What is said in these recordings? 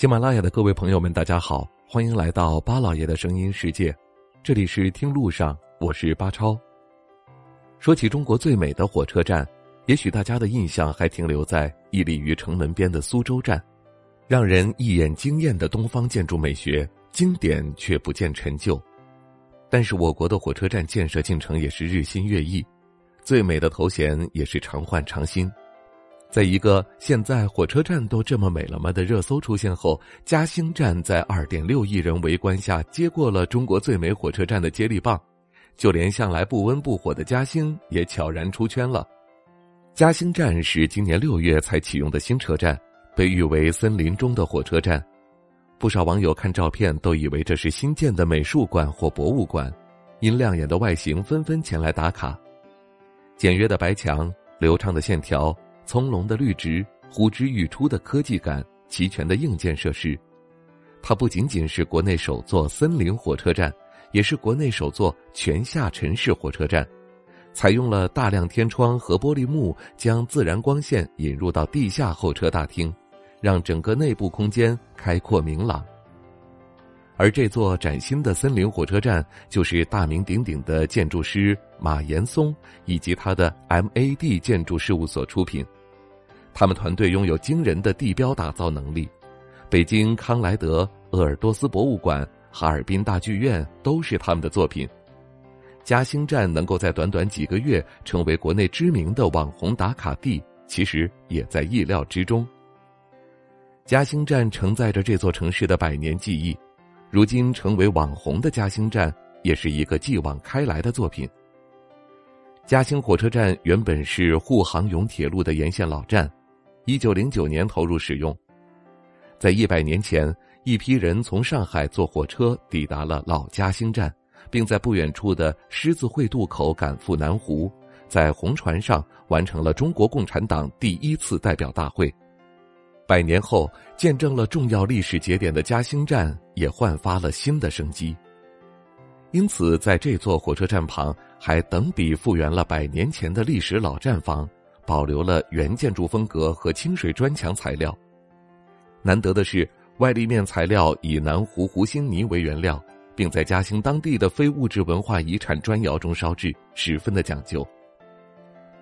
喜马拉雅的各位朋友们，大家好，欢迎来到巴老爷的声音世界，这里是听路上，我是巴超。说起中国最美的火车站，也许大家的印象还停留在屹立于城门边的苏州站，让人一眼惊艳的东方建筑美学，经典却不见陈旧。但是我国的火车站建设进程也是日新月异，最美的头衔也是常换常新。在一个现在火车站都这么美了吗的热搜出现后，嘉兴站在二点六亿人围观下接过了中国最美火车站的接力棒，就连向来不温不火的嘉兴也悄然出圈了。嘉兴站是今年六月才启用的新车站，被誉为“森林中的火车站”。不少网友看照片都以为这是新建的美术馆或博物馆，因亮眼的外形纷纷前来打卡。简约的白墙，流畅的线条。葱茏的绿植，呼之欲出的科技感，齐全的硬件设施，它不仅仅是国内首座森林火车站，也是国内首座全下沉式火车站，采用了大量天窗和玻璃幕，将自然光线引入到地下候车大厅，让整个内部空间开阔明朗。而这座崭新的森林火车站，就是大名鼎鼎的建筑师马岩松以及他的 MAD 建筑事务所出品。他们团队拥有惊人的地标打造能力，北京康莱德、鄂尔多斯博物馆、哈尔滨大剧院都是他们的作品。嘉兴站能够在短短几个月成为国内知名的网红打卡地，其实也在意料之中。嘉兴站承载着这座城市的百年记忆。如今成为网红的嘉兴站，也是一个继往开来的作品。嘉兴火车站原本是沪杭甬铁路的沿线老站，一九零九年投入使用。在一百年前，一批人从上海坐火车抵达了老嘉兴站，并在不远处的狮子会渡口赶赴南湖，在红船上完成了中国共产党第一次代表大会。百年后，见证了重要历史节点的嘉兴站也焕发了新的生机。因此，在这座火车站旁，还等比复原了百年前的历史老站房，保留了原建筑风格和清水砖墙材料。难得的是，外立面材料以南湖湖心泥为原料，并在嘉兴当地的非物质文化遗产砖窑中烧制，十分的讲究。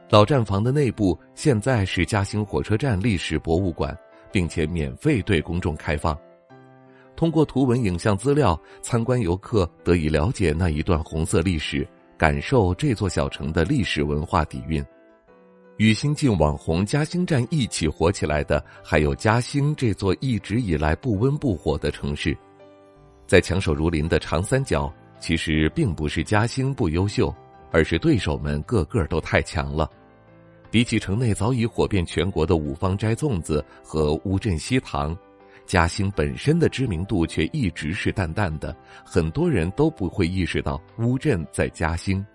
老站房的内部现在是嘉兴火车站历史博物馆。并且免费对公众开放，通过图文影像资料，参观游客得以了解那一段红色历史，感受这座小城的历史文化底蕴。与新晋网红嘉兴站一起火起来的，还有嘉兴这座一直以来不温不火的城市。在强手如林的长三角，其实并不是嘉兴不优秀，而是对手们个个都太强了。比起城内早已火遍全国的五芳斋粽子和乌镇西塘，嘉兴本身的知名度却一直是淡淡的，很多人都不会意识到乌镇在嘉兴。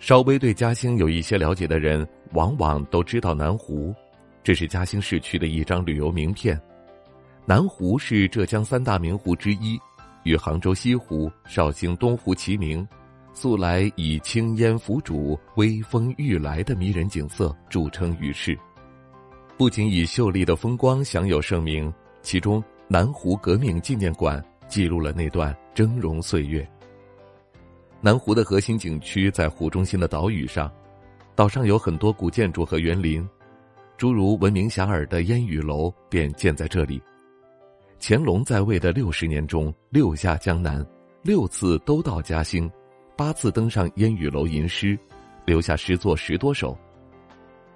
稍微对嘉兴有一些了解的人，往往都知道南湖，这是嘉兴市区的一张旅游名片。南湖是浙江三大名湖之一，与杭州西湖、绍兴东湖齐名。素来以青烟浮主、微风欲来的迷人景色著称于世，不仅以秀丽的风光享有盛名，其中南湖革命纪念馆记录了那段峥嵘岁月。南湖的核心景区在湖中心的岛屿上，岛上有很多古建筑和园林，诸如闻名遐迩的烟雨楼便建在这里。乾隆在位的六十年中，六下江南，六次都到嘉兴。八次登上烟雨楼吟诗，留下诗作十多首。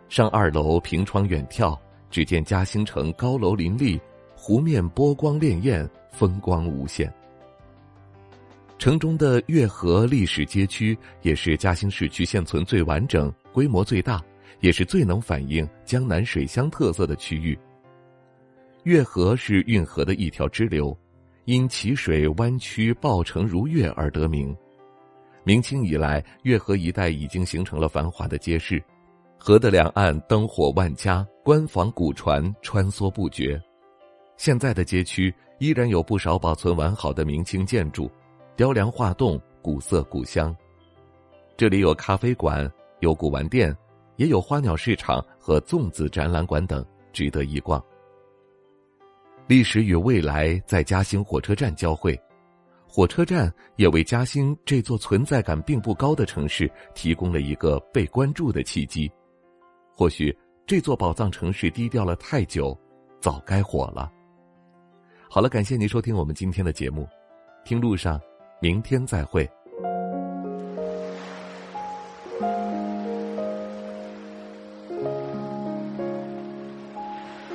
上二楼凭窗远眺，只见嘉兴城高楼林立，湖面波光潋滟，风光无限。城中的月河历史街区也是嘉兴市区现存最完整、规模最大，也是最能反映江南水乡特色的区域。月河是运河的一条支流，因其水弯曲抱成如月而得名。明清以来，月河一带已经形成了繁华的街市，河的两岸灯火万家，官房古船穿梭不绝。现在的街区依然有不少保存完好的明清建筑，雕梁画栋，古色古香。这里有咖啡馆，有古玩店，也有花鸟市场和粽子展览馆等，值得一逛。历史与未来在嘉兴火车站交汇，火车站也为嘉兴这座存在感并不高的城市提供了一个被关注的契机。或许这座宝藏城市低调了太久，早该火了。好了，感谢您收听我们今天的节目，听路上，明天再会。